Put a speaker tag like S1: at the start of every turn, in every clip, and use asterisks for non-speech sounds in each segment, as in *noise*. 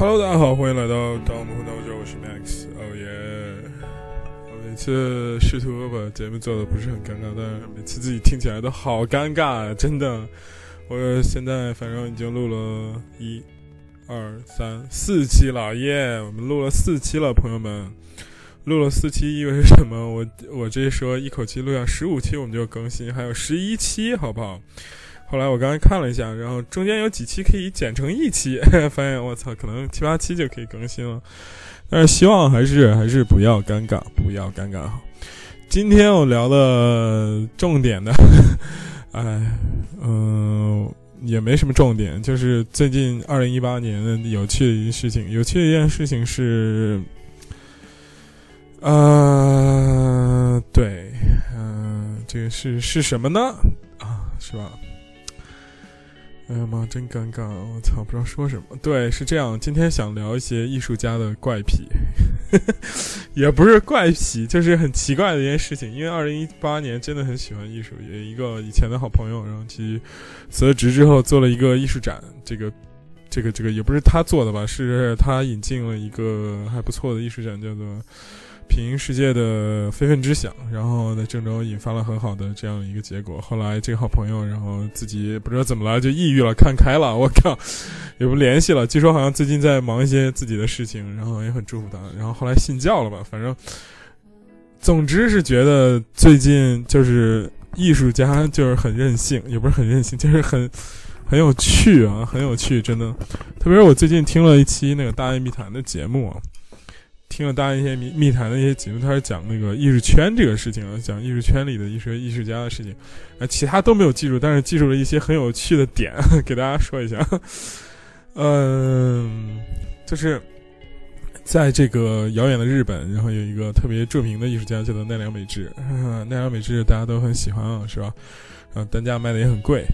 S1: Hello，大家好，欢迎来到盗墓道酒，我是 Max。哦耶！我每次试图把节目做的不是很尴尬，但是每次自己听起来都好尴尬，真的。我现在反正已经录了一、二、三、四期了，耶！我们录了四期了，朋友们，录了四期意味着什么？我我这说一口气录下十五期，我们就更新，还有十一期，好不好？后来我刚才看了一下，然后中间有几期可以剪成一期，*laughs* 发现我操，可能七八期就可以更新了。但是希望还是还是不要尴尬，不要尴尬。今天我聊的重点的，*laughs* 哎，嗯，也没什么重点，就是最近二零一八年的有趣的一件事情。有趣的一件事情是，呃，对，嗯，这个是是什么呢？啊，是吧？哎呀妈，真尴尬！我操，不知道说什么。对，是这样。今天想聊一些艺术家的怪癖，*laughs* 也不是怪癖，就是很奇怪的一件事情。因为二零一八年真的很喜欢艺术，有一个以前的好朋友，然后去辞了职之后做了一个艺术展。这个，这个，这个也不是他做的吧？是他引进了一个还不错的艺术展，叫做。平行世界的非分之想，然后在郑州引发了很好的这样一个结果。后来这个好朋友，然后自己不知道怎么了，就抑郁了，看开了。我靠，也不联系了。据说好像最近在忙一些自己的事情，然后也很祝福他。然后后来信教了吧？反正，总之是觉得最近就是艺术家就是很任性，也不是很任性，就是很很有趣啊，很有趣，真的。*laughs* 特别是我最近听了一期那个大爱密谈的节目啊。听了大家一些密密谈的一些节目，他是讲那个艺术圈这个事情啊，讲艺术圈里的一些艺术家的事情，啊，其他都没有记住，但是记住了一些很有趣的点，*laughs* 给大家说一下。嗯，就是在这个遥远的日本，然后有一个特别著名的艺术家叫做奈良美智，*laughs* 奈良美智大家都很喜欢啊，是吧？啊，单价卖的也很贵。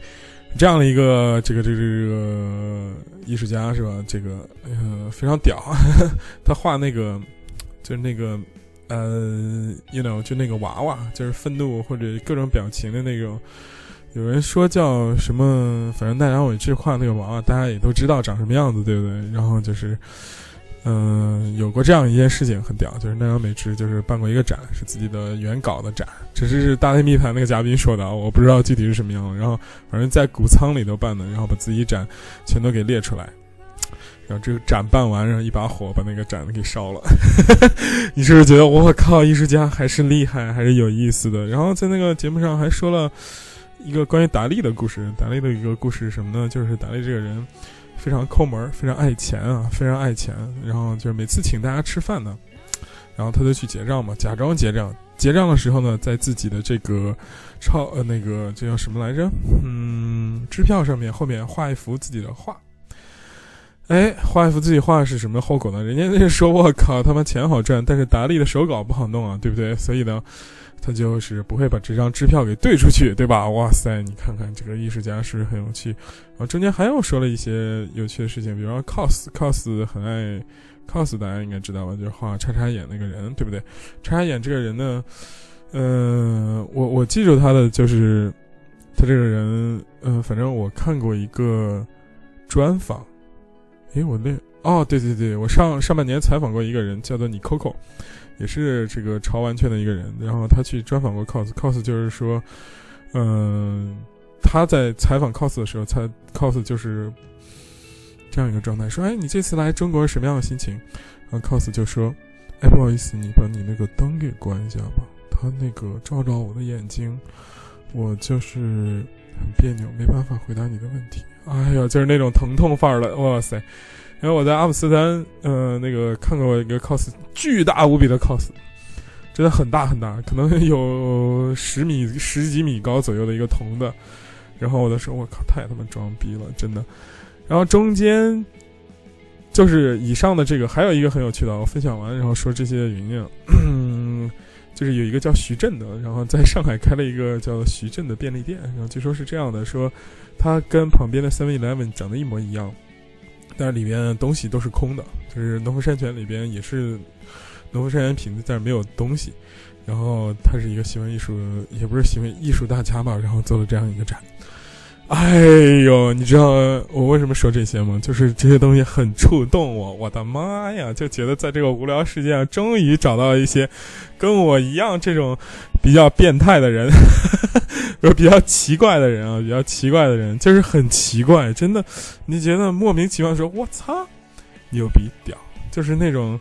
S1: 这样的一个这个这个这个艺术家是吧？这个呃非常屌，*laughs* 他画那个就是那个呃，you know，就那个娃娃，就是愤怒或者各种表情的那种。有人说叫什么？反正奈良美智画那个娃娃，大家也都知道长什么样子，对不对？然后就是。嗯，有过这样一件事情很屌，就是奈良美智就是办过一个展，是自己的原稿的展，只是大内密谈那个嘉宾说的啊，我不知道具体是什么样。然后反正在谷仓里头办的，然后把自己展全都给列出来，然后这个展办完，然后一把火把那个展给烧了。你是不是觉得我靠，艺术家还是厉害，还是有意思的？然后在那个节目上还说了一个关于达利的故事，达利的一个故事是什么呢？就是达利这个人。非常抠门，非常爱钱啊，非常爱钱。然后就是每次请大家吃饭呢，然后他就去结账嘛，假装结账。结账的时候呢，在自己的这个钞呃那个这叫什么来着？嗯，支票上面后面画一幅自己的画。哎，画一幅自己画是什么后果呢？人家那说我靠，他妈钱好赚，但是达利的手稿不好弄啊，对不对？所以呢。他就是不会把这张支票给兑出去，对吧？哇塞，你看看这个艺术家是不是很有趣？然后中间还有说了一些有趣的事情，比如说 cos，cos 很爱 cos，大家应该知道吧？就是画叉叉眼那个人，对不对？叉叉眼这个人呢，嗯，我我记住他的就是他这个人，嗯，反正我看过一个专访，诶，我那哦，对对对，我上上半年采访过一个人，叫做你 Coco。也是这个超完全的一个人，然后他去专访过 cos，cos 就是说，嗯，他在采访 cos 的时候，他 cos 就是这样一个状态，说，哎，你这次来中国是什么样的心情？然后 cos 就说，哎，不好意思，你把你那个灯给关一下吧，他那个照照我的眼睛，我就是很别扭，没办法回答你的问题。哎呀，就是那种疼痛范儿的，哇塞！然后我在阿姆斯特丹，呃，那个看过一个 cos，巨大无比的 cos，真的很大很大，可能有十米、十几米高左右的一个铜的。然后我的说，我靠，太他妈装逼了，真的。然后中间就是以上的这个，还有一个很有趣的，我分享完，然后说这些原因。嗯，就是有一个叫徐震的，然后在上海开了一个叫徐震的便利店，然后据说是这样的，说他跟旁边的 Seven Eleven 长得一模一样，但是里面东西都是空的，就是农夫山泉里边也是农夫山泉瓶子，但是没有东西。然后他是一个行为艺术，也不是行为艺术大家吧，然后做了这样一个展。哎呦，你知道我为什么说这些吗？就是这些东西很触动我，我的妈呀，就觉得在这个无聊世界上，终于找到一些跟我一样这种比较变态的人，*laughs* 有比较奇怪的人啊，比较奇怪的人，就是很奇怪，真的，你觉得莫名其妙说“我操，牛逼屌”，就是那种。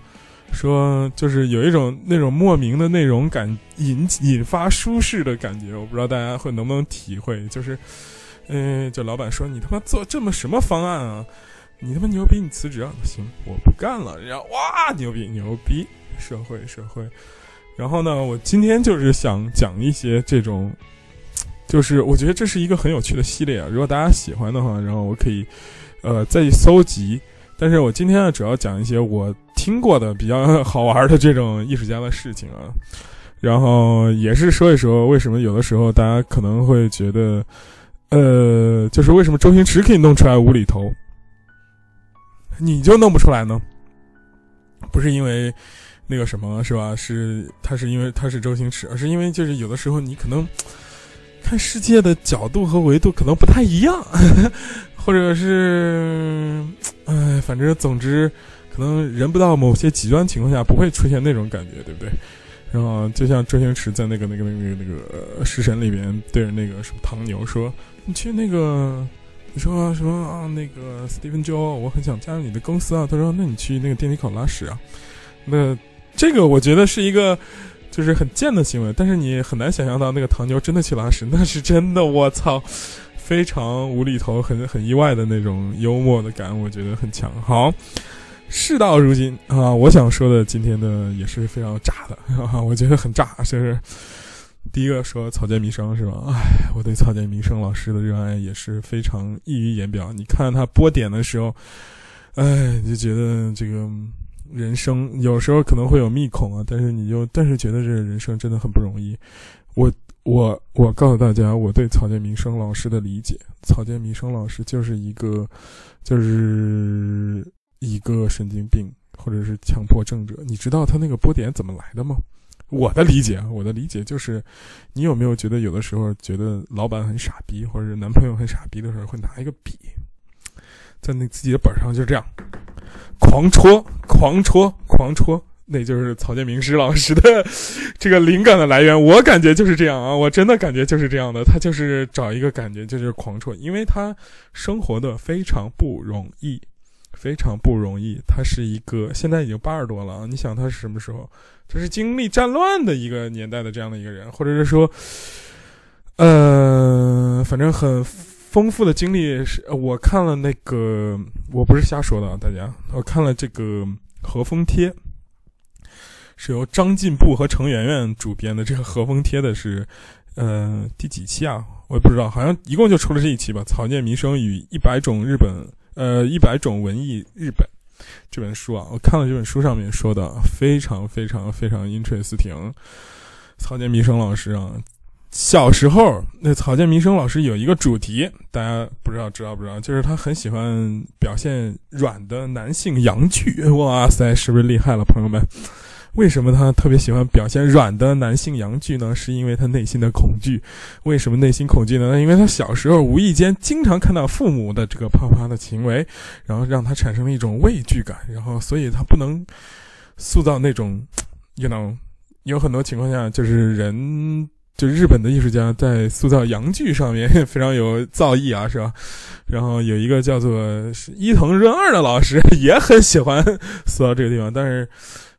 S1: 说就是有一种那种莫名的内容感引引发舒适的感觉，我不知道大家会能不能体会。就是，嗯，就老板说你他妈做这么什么方案啊？你他妈牛逼，你辞职啊？行，我不干了。然后哇，牛逼牛逼，社会社会。然后呢，我今天就是想讲一些这种，就是我觉得这是一个很有趣的系列啊。如果大家喜欢的话，然后我可以呃再去搜集。但是我今天呢，主要讲一些我听过的比较 *laughs* 好玩的这种艺术家的事情啊，然后也是说一说为什么有的时候大家可能会觉得，呃，就是为什么周星驰可以弄出来无厘头，你就弄不出来呢？不是因为那个什么是吧？是他是因为他是周星驰，而是因为就是有的时候你可能看世界的角度和维度可能不太一样。*laughs* 或者是，哎，反正总之，可能人不到某些极端情况下不会出现那种感觉，对不对？然后就像周星驰在那个那个那个那个《食神》里边对着那个什么唐牛说：“你去那个，你说什么啊？那个 Stephen Joe，我很想加入你的公司啊。”他说：“那你去那个电梯口拉屎啊。”那这个我觉得是一个就是很贱的行为，但是你很难想象到那个唐妞真的去拉屎，那是真的，我操！非常无厘头、很很意外的那种幽默的感，我觉得很强。好，事到如今啊，我想说的今天的也是非常炸的，我觉得很炸。就是第一个说草间弥生是吧？哎，我对草间弥生老师的热爱也是非常溢于言表。你看他播点的时候，哎，就觉得这个人生有时候可能会有密孔啊，但是你就但是觉得这个人生真的很不容易。我。我我告诉大家，我对草间弥生老师的理解，草间弥生老师就是一个，就是一个神经病或者是强迫症者。你知道他那个波点怎么来的吗？我的理解，我的理解就是，你有没有觉得有的时候觉得老板很傻逼，或者男朋友很傻逼的时候，会拿一个笔，在那自己的本上就这样，狂戳，狂戳，狂戳。那就是曹建明师老师的这个灵感的来源，我感觉就是这样啊，我真的感觉就是这样的。他就是找一个感觉，就是狂戳，因为他生活的非常不容易，非常不容易。他是一个现在已经八十多了啊，你想他是什么时候？他是经历战乱的一个年代的这样的一个人，或者是说，呃，反正很丰富的经历。是我看了那个，我不是瞎说的啊，大家，我看了这个《和风贴》。是由张进步和程媛媛主编的这个和风贴的是，呃，第几期啊？我也不知道，好像一共就出了这一期吧。草间弥生与一百种日本，呃，一百种文艺日本这本书啊，我看了这本书上面说的非常非常非常 interesting。草间弥生老师啊，小时候那草间弥生老师有一个主题，大家不知道知道不知道？就是他很喜欢表现软的男性阳具。*laughs* 哇塞，是不是厉害了，朋友们？为什么他特别喜欢表现软的男性阳具呢？是因为他内心的恐惧。为什么内心恐惧呢？因为他小时候无意间经常看到父母的这个啪啪的行为，然后让他产生了一种畏惧感，然后所以他不能塑造那种，you know，有很多情况下就是人，就日本的艺术家在塑造阳具上面非常有造诣啊，是吧？然后有一个叫做伊藤润二的老师也很喜欢塑造这个地方，但是。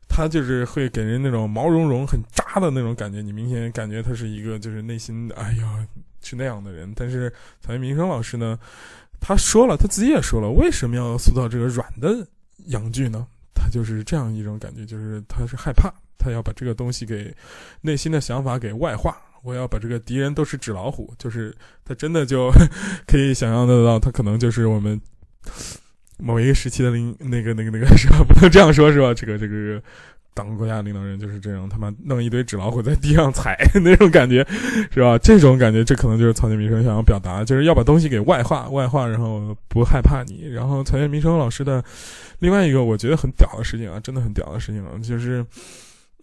S1: 他就是会给人那种毛茸茸、很渣的那种感觉，你明显感觉他是一个就是内心哎呀是那样的人。但是曹云民生老师呢，他说了，他自己也说了，为什么要塑造这个软的阳具呢？他就是这样一种感觉，就是他是害怕，他要把这个东西给内心的想法给外化。我要把这个敌人都是纸老虎，就是他真的就 *laughs* 可以想象得到，他可能就是我们。某一个时期的领那个那个那个是吧？不能这样说，是吧？这个这个当国家领导人就是这样，他妈弄一堆纸老虎在地上踩 *laughs* 那种感觉，是吧？这种感觉，这可能就是曹建民生想要表达，就是要把东西给外化，外化，然后不害怕你。然后曹建民生老师的另外一个我觉得很屌的事情啊，真的很屌的事情啊，就是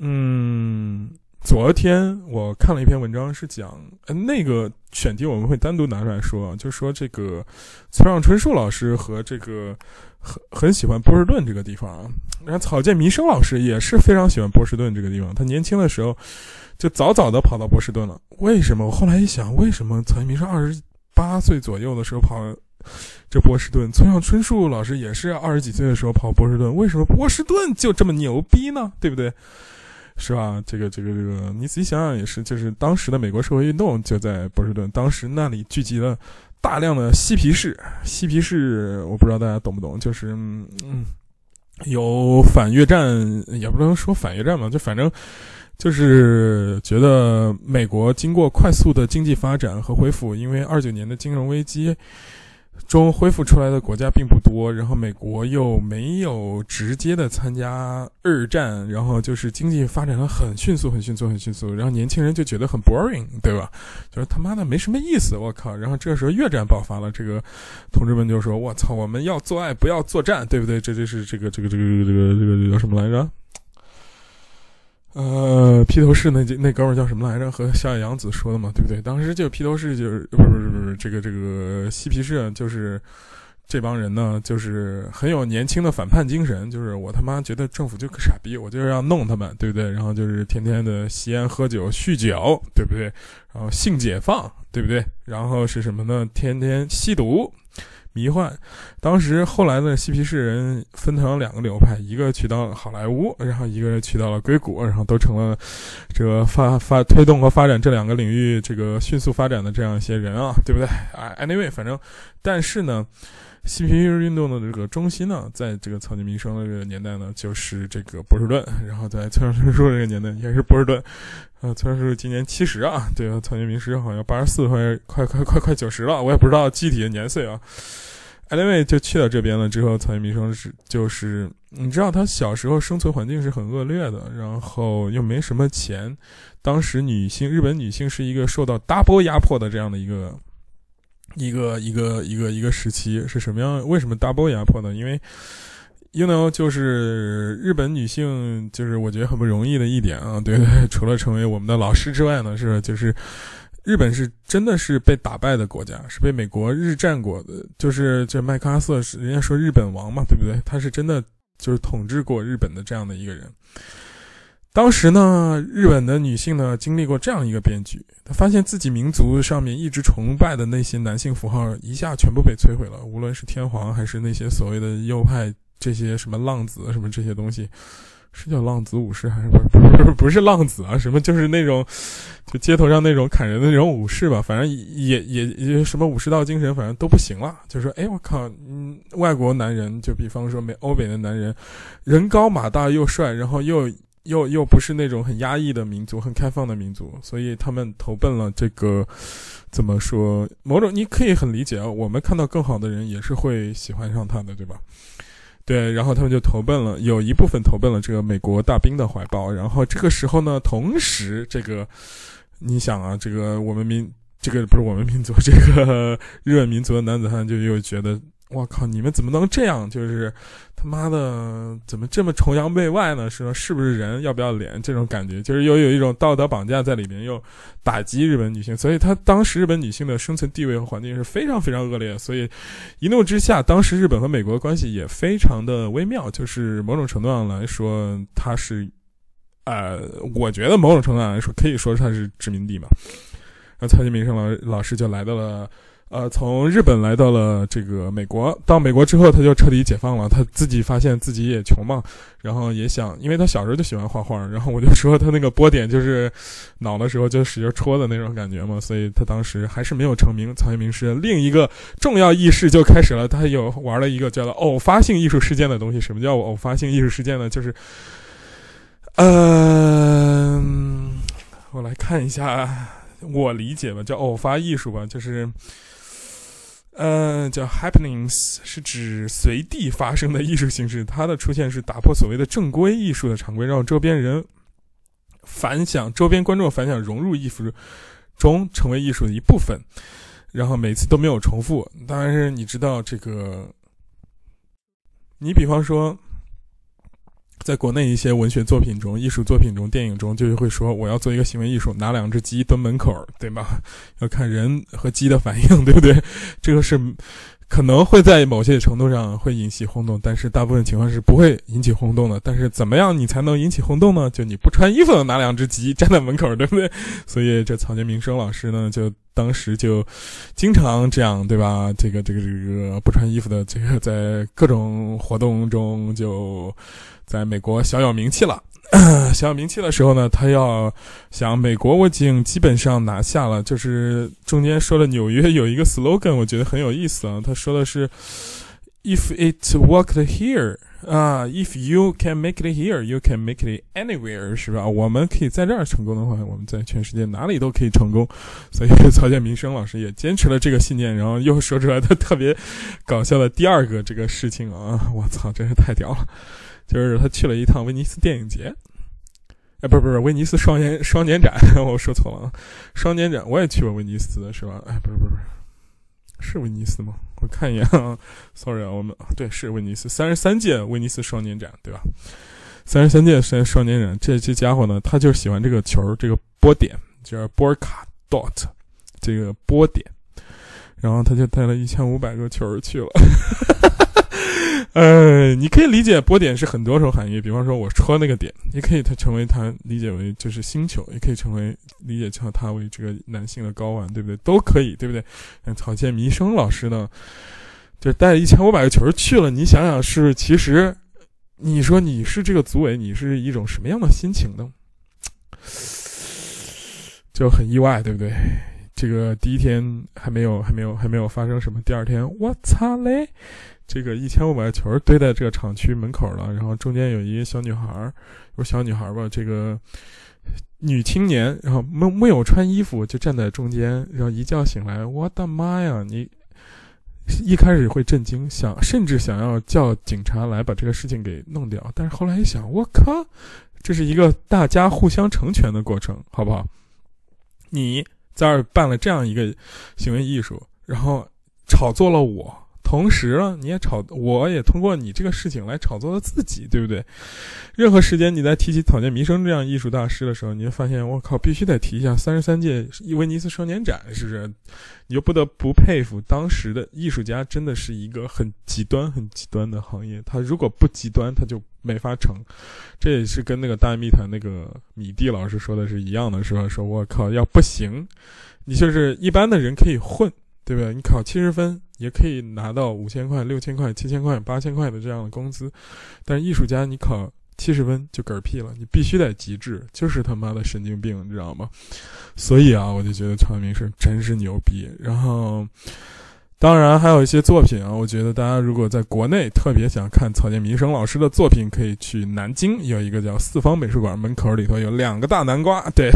S1: 嗯。昨天我看了一篇文章，是讲那个选题，我们会单独拿出来说，就说这个村上春树老师和这个很很喜欢波士顿这个地方啊。然后草间弥生老师也是非常喜欢波士顿这个地方，他年轻的时候就早早的跑到波士顿了。为什么？我后来一想，为什么草间弥生二十八岁左右的时候跑这波士顿，村上春树老师也是二十几岁的时候跑波士顿，为什么波士顿就这么牛逼呢？对不对？是吧？这个这个这个，你仔细想想也是，就是当时的美国社会运动就在波士顿，当时那里聚集了大量的嬉皮士。嬉皮士，我不知道大家懂不懂，就是嗯，有反越战，也不能说反越战嘛，就反正就是觉得美国经过快速的经济发展和恢复，因为二九年的金融危机。中恢复出来的国家并不多，然后美国又没有直接的参加二战，然后就是经济发展的很迅速、很迅速、很迅速，然后年轻人就觉得很 boring，对吧？就是他妈的没什么意思，我靠！然后这个时候越战爆发了，这个同志们就说：“我操，我们要做爱，不要作战，对不对？”这就是这个这个这个这个这个叫什么来着？呃，披头士那那哥们叫什么来着？和小野洋子说的嘛，对不对？当时就披头士就是这个这个嬉皮士，就是这帮人呢，就是很有年轻的反叛精神。就是我他妈觉得政府就个傻逼，我就要弄他们，对不对？然后就是天天的吸烟喝酒酗酒，对不对？然后性解放，对不对？然后是什么呢？天天吸毒。迷幻，当时后来的嬉皮士人分成了两个流派，一个去到了好莱坞，然后一个去到了硅谷，然后都成了这个发发推动和发展这两个领域这个迅速发展的这样一些人啊，对不对？哎，anyway，反正，但是呢，嬉皮士运动的这个中心呢，在这个草间弥生的这个年代呢，就是这个波士顿，然后在村上春树这个年代也是波士顿，呃，村上春树今年七十啊，对啊，草间弥生好像八十四快快快快快九十了，我也不知道具体的年岁啊。Anyway，就去到这边了之后，草原弥生是就是，你知道他小时候生存环境是很恶劣的，然后又没什么钱。当时女性，日本女性是一个受到 double 压迫的这样的一个一个一个一个一个时期，是什么样？为什么 double 压迫呢？因为，you know，就是日本女性，就是我觉得很不容易的一点啊，对对，*laughs* 除了成为我们的老师之外呢，是就是。日本是真的是被打败的国家，是被美国日战过的，就是这麦克阿瑟是人家说日本王嘛，对不对？他是真的就是统治过日本的这样的一个人。当时呢，日本的女性呢经历过这样一个变局，她发现自己民族上面一直崇拜的那些男性符号一下全部被摧毁了，无论是天皇还是那些所谓的右派这些什么浪子什么这些东西。是叫浪子武士还是不是不是不是浪子啊？什么就是那种，就街头上那种砍人的那种武士吧。反正也也也什么武士道精神，反正都不行了。就说哎，我靠，嗯，外国男人，就比方说美欧美的男人，人高马大又帅，然后又又又不是那种很压抑的民族，很开放的民族，所以他们投奔了这个怎么说？某种你可以很理解啊。我们看到更好的人，也是会喜欢上他的，对吧？对，然后他们就投奔了，有一部分投奔了这个美国大兵的怀抱。然后这个时候呢，同时这个，你想啊，这个我们民，这个不是我们民族，这个日本民族的男子汉就又觉得。我靠！你们怎么能这样？就是他妈的，怎么这么崇洋媚外呢？是说是不是人要不要脸？这种感觉就是又有一种道德绑架在里面，又打击日本女性。所以，他当时日本女性的生存地位和环境是非常非常恶劣。所以，一怒之下，当时日本和美国的关系也非常的微妙。就是某种程度上来说，它是，呃，我觉得某种程度上来说，可以说它是殖民地嘛。然后，蔡金明生老老师就来到了。呃，从日本来到了这个美国，到美国之后，他就彻底解放了。他自己发现自己也穷嘛，然后也想，因为他小时候就喜欢画画，然后我就说他那个波点就是脑的时候就使劲戳的那种感觉嘛，所以他当时还是没有成名。曹云明是另一个重要意识就开始了，他有玩了一个叫做偶发性艺术事件的东西。什么叫偶发性艺术事件呢？就是，嗯，我来看一下，我理解吧，叫偶发艺术吧，就是。呃，叫 happenings，是指随地发生的艺术形式。它的出现是打破所谓的正规艺术的常规，让周边人反响，周边观众反响融入艺术中，成为艺术的一部分。然后每次都没有重复。当然是你知道这个，你比方说。在国内一些文学作品中、艺术作品中、电影中，就是会说我要做一个行为艺术，拿两只鸡蹲门口，对吧？*laughs* 要看人和鸡的反应，对不对？这个是可能会在某些程度上会引起轰动，但是大部分情况是不会引起轰动的。但是怎么样你才能引起轰动呢？就你不穿衣服拿两只鸡站在门口，对不对？所以这草间弥生老师呢，就当时就经常这样，对吧？这个这个这个不穿衣服的，这个在各种活动中就。在美国小有名气了，小有名气的时候呢，他要想美国我已经基本上拿下了，就是中间说了纽约有一个 slogan，我觉得很有意思啊。他说的是，If it worked here 啊，If you can make it here, you can make it anywhere，是吧？我们可以在这儿成功的话，我们在全世界哪里都可以成功。所以曹建民生老师也坚持了这个信念，然后又说出来的特别搞笑的第二个这个事情啊，我操，真是太屌了。就是他去了一趟威尼斯电影节，哎，不是不是威尼斯双年双年展，*laughs* 我说错了，双年展我也去过威尼斯，是吧？哎，不是不是不，是是威尼斯吗？*laughs* 我看一眼啊，*laughs* sorry 啊，我们对是威尼斯三十三届威尼斯双年展，对吧？三十三届双双年展，这这家伙呢，他就喜欢这个球，这个波点，叫波尔卡 dot，这个波点，然后他就带了一千五百个球去了。*laughs* *laughs* 呃，你可以理解波点是很多种含义，比方说我戳那个点，也可以它成为它理解为就是星球，也可以成为理解成它为这个男性的睾丸，对不对？都可以，对不对？那草间弥生老师呢，就带了一千五百个球去了，你想想是其实，你说你是这个组委，你是一种什么样的心情呢？就很意外，对不对？这个第一天还没有还没有还没有发生什么，第二天我操嘞！这个一千五百个球堆在这个厂区门口了，然后中间有一个小女孩儿，有小女孩儿吧，这个女青年，然后没没有穿衣服，就站在中间，然后一觉醒来，我的妈呀！你一开始会震惊，想甚至想要叫警察来把这个事情给弄掉，但是后来一想，我靠，这是一个大家互相成全的过程，好不好？你在这办了这样一个行为艺术，然后炒作了我。同时呢，你也炒，我也通过你这个事情来炒作了自己，对不对？任何时间你在提起草间弥生这样艺术大师的时候，你就发现，我靠，必须得提一下三十三届威尼斯双年展，是不是？你就不得不佩服当时的艺术家，真的是一个很极端、很极端的行业。他如果不极端，他就没法成。这也是跟那个大密谈那个米蒂老师说的是一样的，是吧？说我靠，要不行，你就是一般的人可以混。对不对？你考七十分也可以拿到五千块、六千块、七千块、八千块的这样的工资，但艺术家你考七十分就嗝屁了，你必须得极致，就是他妈的神经病，你知道吗？所以啊，我就觉得曹明是真是牛逼。然后。当然，还有一些作品啊，我觉得大家如果在国内特别想看草间弥生老师的作品，可以去南京有一个叫四方美术馆，门口里头有两个大南瓜。*laughs* 对，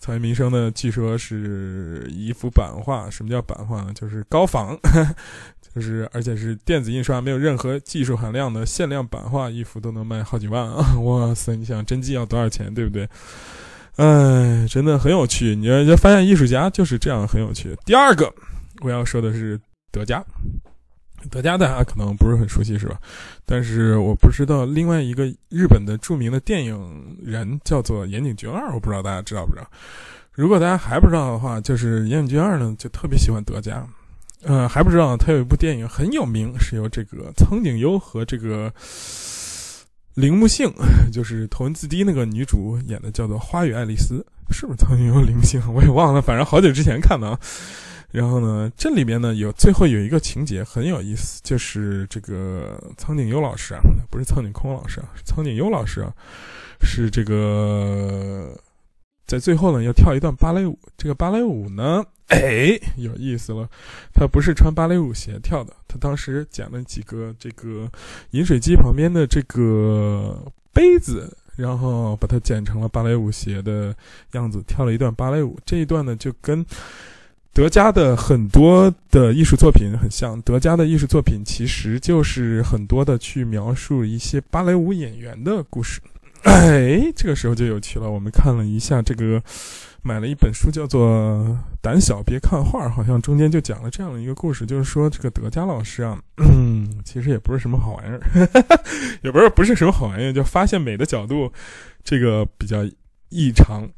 S1: 草间弥生呢，据说是一幅版画。什么叫版画呢？就是高仿，*laughs* 就是而且是电子印刷，没有任何技术含量的限量版画，一幅都能卖好几万啊！*laughs* 哇塞，你想真迹要多少钱，对不对？哎，真的很有趣。你就发现艺术家就是这样很有趣。第二个。我要说的是德加，德加大家可能不是很熟悉，是吧？但是我不知道另外一个日本的著名的电影人叫做岩井俊二，我不知道大家知道不知道？如果大家还不知道的话，就是岩井俊二呢，就特别喜欢德加。呃，还不知道他有一部电影很有名，是由这个苍井优和这个铃木杏，*laughs* 就是头文字 D 那个女主演的，叫做《花与爱丽丝》，是不是苍井优、铃木杏？我也忘了，反正好久之前看的啊。然后呢，这里边呢有最后有一个情节很有意思，就是这个苍井优老师啊，不是苍井空老师啊，是苍井优老师啊，是这个在最后呢要跳一段芭蕾舞。这个芭蕾舞呢，哎，有意思了，他不是穿芭蕾舞鞋跳的，他当时捡了几个这个饮水机旁边的这个杯子，然后把它剪成了芭蕾舞鞋的样子，跳了一段芭蕾舞。这一段呢就跟。德加的很多的艺术作品很像，德加的艺术作品其实就是很多的去描述一些芭蕾舞演员的故事。*coughs* 哎，这个时候就有趣了。我们看了一下这个，买了一本书，叫做《胆小别看画》，好像中间就讲了这样的一个故事，就是说这个德加老师啊，嗯，*coughs* 其实也不是什么好玩意儿，*laughs* 也不是不是什么好玩意儿，就发现美的角度，这个比较异常。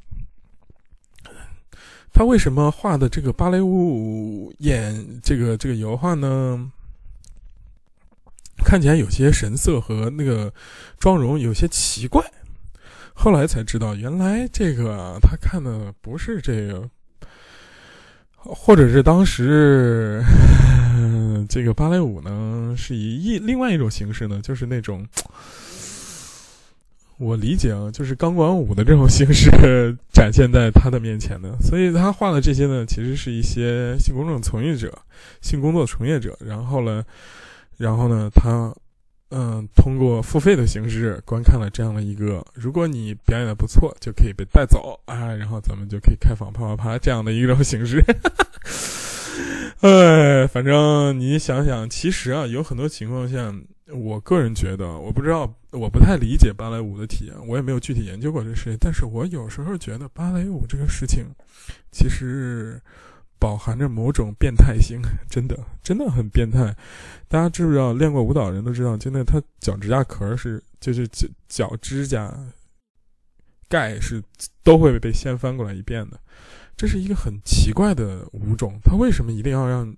S1: 他为什么画的这个芭蕾舞演这个这个油画呢？看起来有些神色和那个妆容有些奇怪，后来才知道，原来这个他看的不是这个，或者是当时 *laughs* 这个芭蕾舞呢是以一另外一种形式呢，就是那种我理解啊，就是钢管舞的这种形式展现在他的面前的，*laughs* 所以他画的这些呢，其实是一些性工作从业者、性工作从业者，然后呢。然后呢，他，嗯，通过付费的形式观看了这样的一个，如果你表演的不错，就可以被带走啊，然后咱们就可以开房啪啪啪这样的一种形式。*laughs* 哎，反正你想想，其实啊，有很多情况下，我个人觉得，我不知道，我不太理解芭蕾舞的体验，我也没有具体研究过这事情，但是我有时候觉得芭蕾舞这个事情，其实。饱含着某种变态性，真的真的很变态。大家知不知道？练过舞蹈人都知道，真的，他脚指甲壳是就是脚脚指甲盖是都会被掀翻过来一遍的。这是一个很奇怪的舞种，他为什么一定要让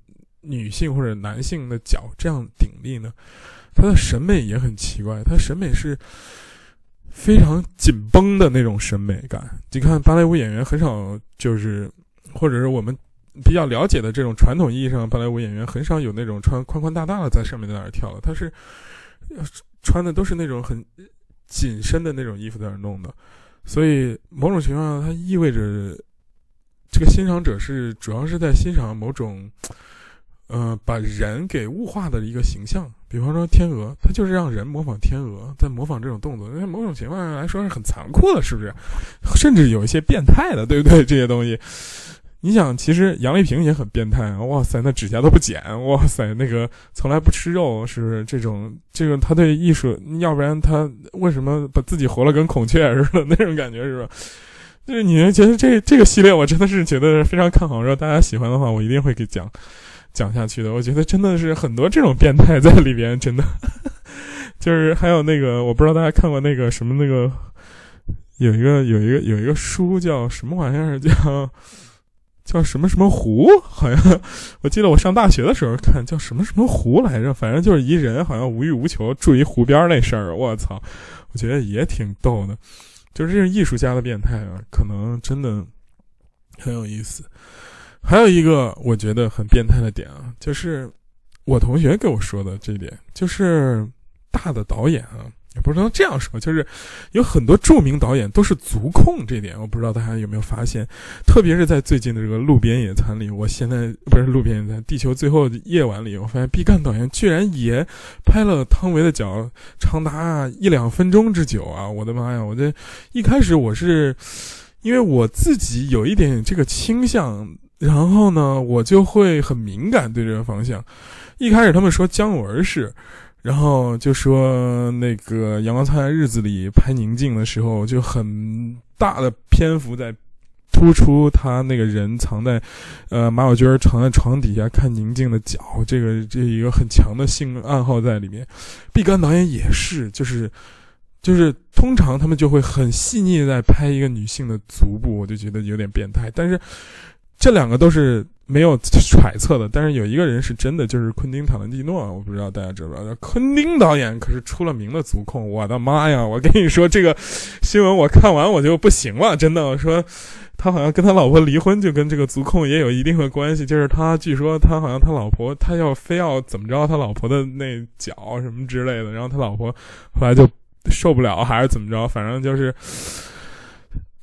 S1: 女性或者男性的脚这样顶立呢？他的审美也很奇怪，他审美是非常紧绷的那种审美感。你看芭蕾舞演员很少就是，或者是我们。比较了解的这种传统意义上芭蕾舞演员很少有那种穿宽宽大大的在上面在那儿跳的，他是穿的都是那种很紧身的那种衣服在那儿弄的，所以某种情况下它意味着这个欣赏者是主要是在欣赏某种呃把人给物化的一个形象，比方说天鹅，它就是让人模仿天鹅，在模仿这种动作，因为某种情况下来说是很残酷的，是不是？*laughs* 甚至有一些变态的，对不对？这些东西。你想，其实杨丽萍也很变态！哇塞，那指甲都不剪，哇塞，那个从来不吃肉，是不是这种？这个他对艺术，要不然他为什么把自己活了跟孔雀似的那种感觉，是吧？*laughs* 就是你们觉得这这个系列，我真的是觉得非常看好。如果大家喜欢的话，我一定会给讲讲下去的。我觉得真的是很多这种变态在里边，真的。*laughs* 就是还有那个，我不知道大家看过那个什么那个，有一个有一个有一个书叫什么玩意儿叫。叫什么什么湖？好像我记得我上大学的时候看叫什么什么湖来着。反正就是一人好像无欲无求住一湖边那事儿。我操，我觉得也挺逗的。就是这是艺术家的变态啊，可能真的很有意思。还有一个我觉得很变态的点啊，就是我同学给我说的这一点，就是大的导演啊。也不能这样说，就是有很多著名导演都是足控，这点我不知道大家有没有发现，特别是在最近的这个《路边野餐》里，我现在不是《路边野餐》，《地球最后的夜晚》里，我发现毕赣导演居然也拍了汤唯的脚，长达一两分钟之久啊！我的妈呀，我这一开始我是因为我自己有一点这个倾向，然后呢，我就会很敏感对这个方向。一开始他们说姜文是。然后就说那个《阳光灿烂日子》里拍宁静的时候，就很大的篇幅在突出他那个人藏在，呃，马小军藏在床底下看宁静的脚，这个这一个很强的性暗号在里面。毕赣导演也是，就是就是通常他们就会很细腻在拍一个女性的足部，我就觉得有点变态。但是这两个都是。没有 *laughs* 揣测的，但是有一个人是真的，就是昆汀·塔伦蒂诺。我不知道大家知不知道，昆汀导演可是出了名的足控。我的妈呀！我跟你说，这个新闻我看完我就不行了，真的。我说他好像跟他老婆离婚，就跟这个足控也有一定的关系。就是他据说他好像他老婆，他要非要怎么着他老婆的那脚什么之类的，然后他老婆后来就受不了，还是怎么着，反正就是。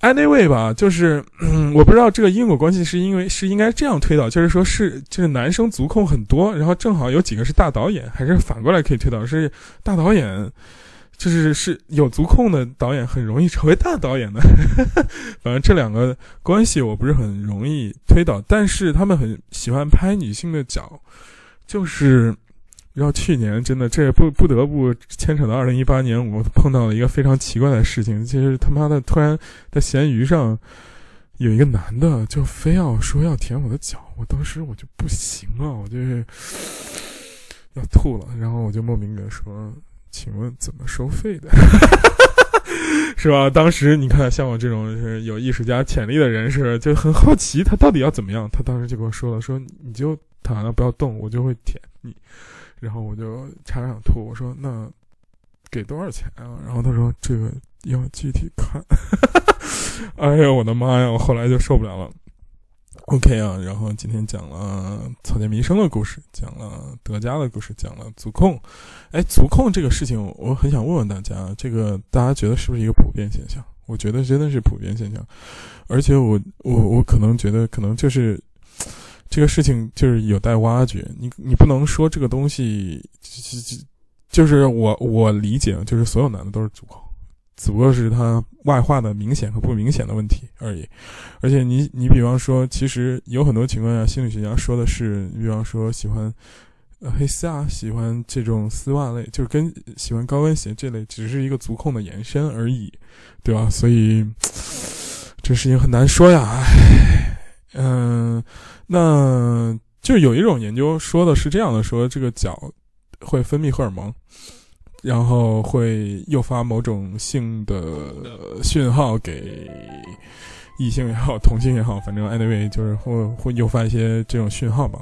S1: Anyway 吧，就是我不知道这个因果关系是因为是应该这样推导，就是说是就是男生足控很多，然后正好有几个是大导演，还是反过来可以推导是大导演，就是是有足控的导演很容易成为大导演的，*laughs* 反正这两个关系我不是很容易推导，但是他们很喜欢拍女性的脚，就是要去年真的这也不不得不牵扯到二零一八年，我碰到了一个非常奇怪的事情，就是他妈的突然在闲鱼上有一个男的就非要说要舔我的脚，我当时我就不行了，我就是要吐了，然后我就莫名的说。请问怎么收费的？*laughs* 是吧？当时你看，像我这种是有艺术家潜力的人士，就很好奇他到底要怎么样。他当时就跟我说了：“说你就躺着不要动，我就会舔你。”然后我就差点想吐。我说：“那给多少钱啊？”然后他说：“这个要具体看。*laughs* ”哎呀，我的妈呀！我后来就受不了了。OK 啊，然后今天讲了草间弥生的故事，讲了德加的故事，讲了足控。哎，足控这个事情，我很想问问大家，这个大家觉得是不是一个普遍现象？我觉得真的是普遍现象，而且我我我可能觉得，可能就是这个事情就是有待挖掘。你你不能说这个东西，就是我我理解，就是所有男的都是足控。只不过是他外化的明显和不明显的问题而已，而且你你比方说，其实有很多情况下，心理学家说的是，你比方说喜欢黑丝啊，喜欢这种丝袜类，就是跟喜欢高跟鞋这类，只是一个足控的延伸而已，对吧？所以这事情很难说呀，唉，嗯，那就有一种研究说的是这样的，说这个脚会分泌荷尔蒙。然后会诱发某种性的讯号给异性也好，同性也好，反正 anyway 就是会会诱发一些这种讯号吧，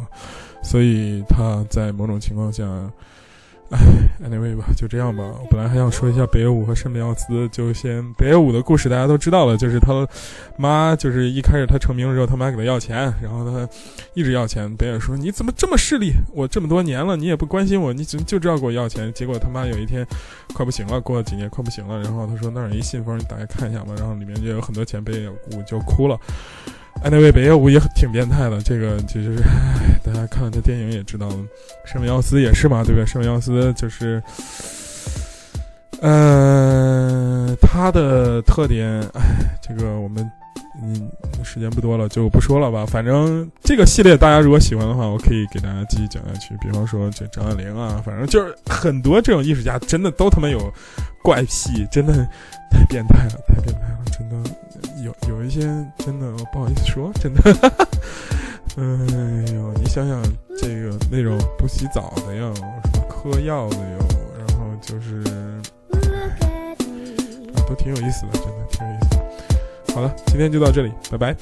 S1: 所以他在某种情况下。哎，*laughs* anyway 吧，就这样吧。我本来还想说一下北野武和圣美奥斯，就先北野武的故事大家都知道了，就是他妈，就是一开始他成名的时候，他妈给他要钱，然后他一直要钱。北野说：“你怎么这么势利？我这么多年了，你也不关心我，你就就知道给我要钱。”结果他妈有一天快不行了，过了几年快不行了，然后他说：“那儿有一信封，你打开看一下吧。”然后里面就有很多钱，北野武就哭了。哎，那位北野武也挺变态的，这个就是，大家看了这电影也知道。圣美奥斯也是嘛，对不对？圣美奥斯就是，呃，他的特点，哎，这个我们，嗯，时间不多了，就不说了吧。反正这个系列大家如果喜欢的话，我可以给大家继续讲下去。比方说这张爱玲啊，反正就是很多这种艺术家，真的都他妈有怪癖，真的太变态了，太变态了，真的。有有一些真的不好意思说，*laughs* 真的，*laughs* 哎呦，你想想这个那种不洗澡的哟，什么嗑药的哟，然后就是，都挺有意思的，真的挺有意思。好了，今天就到这里，拜拜。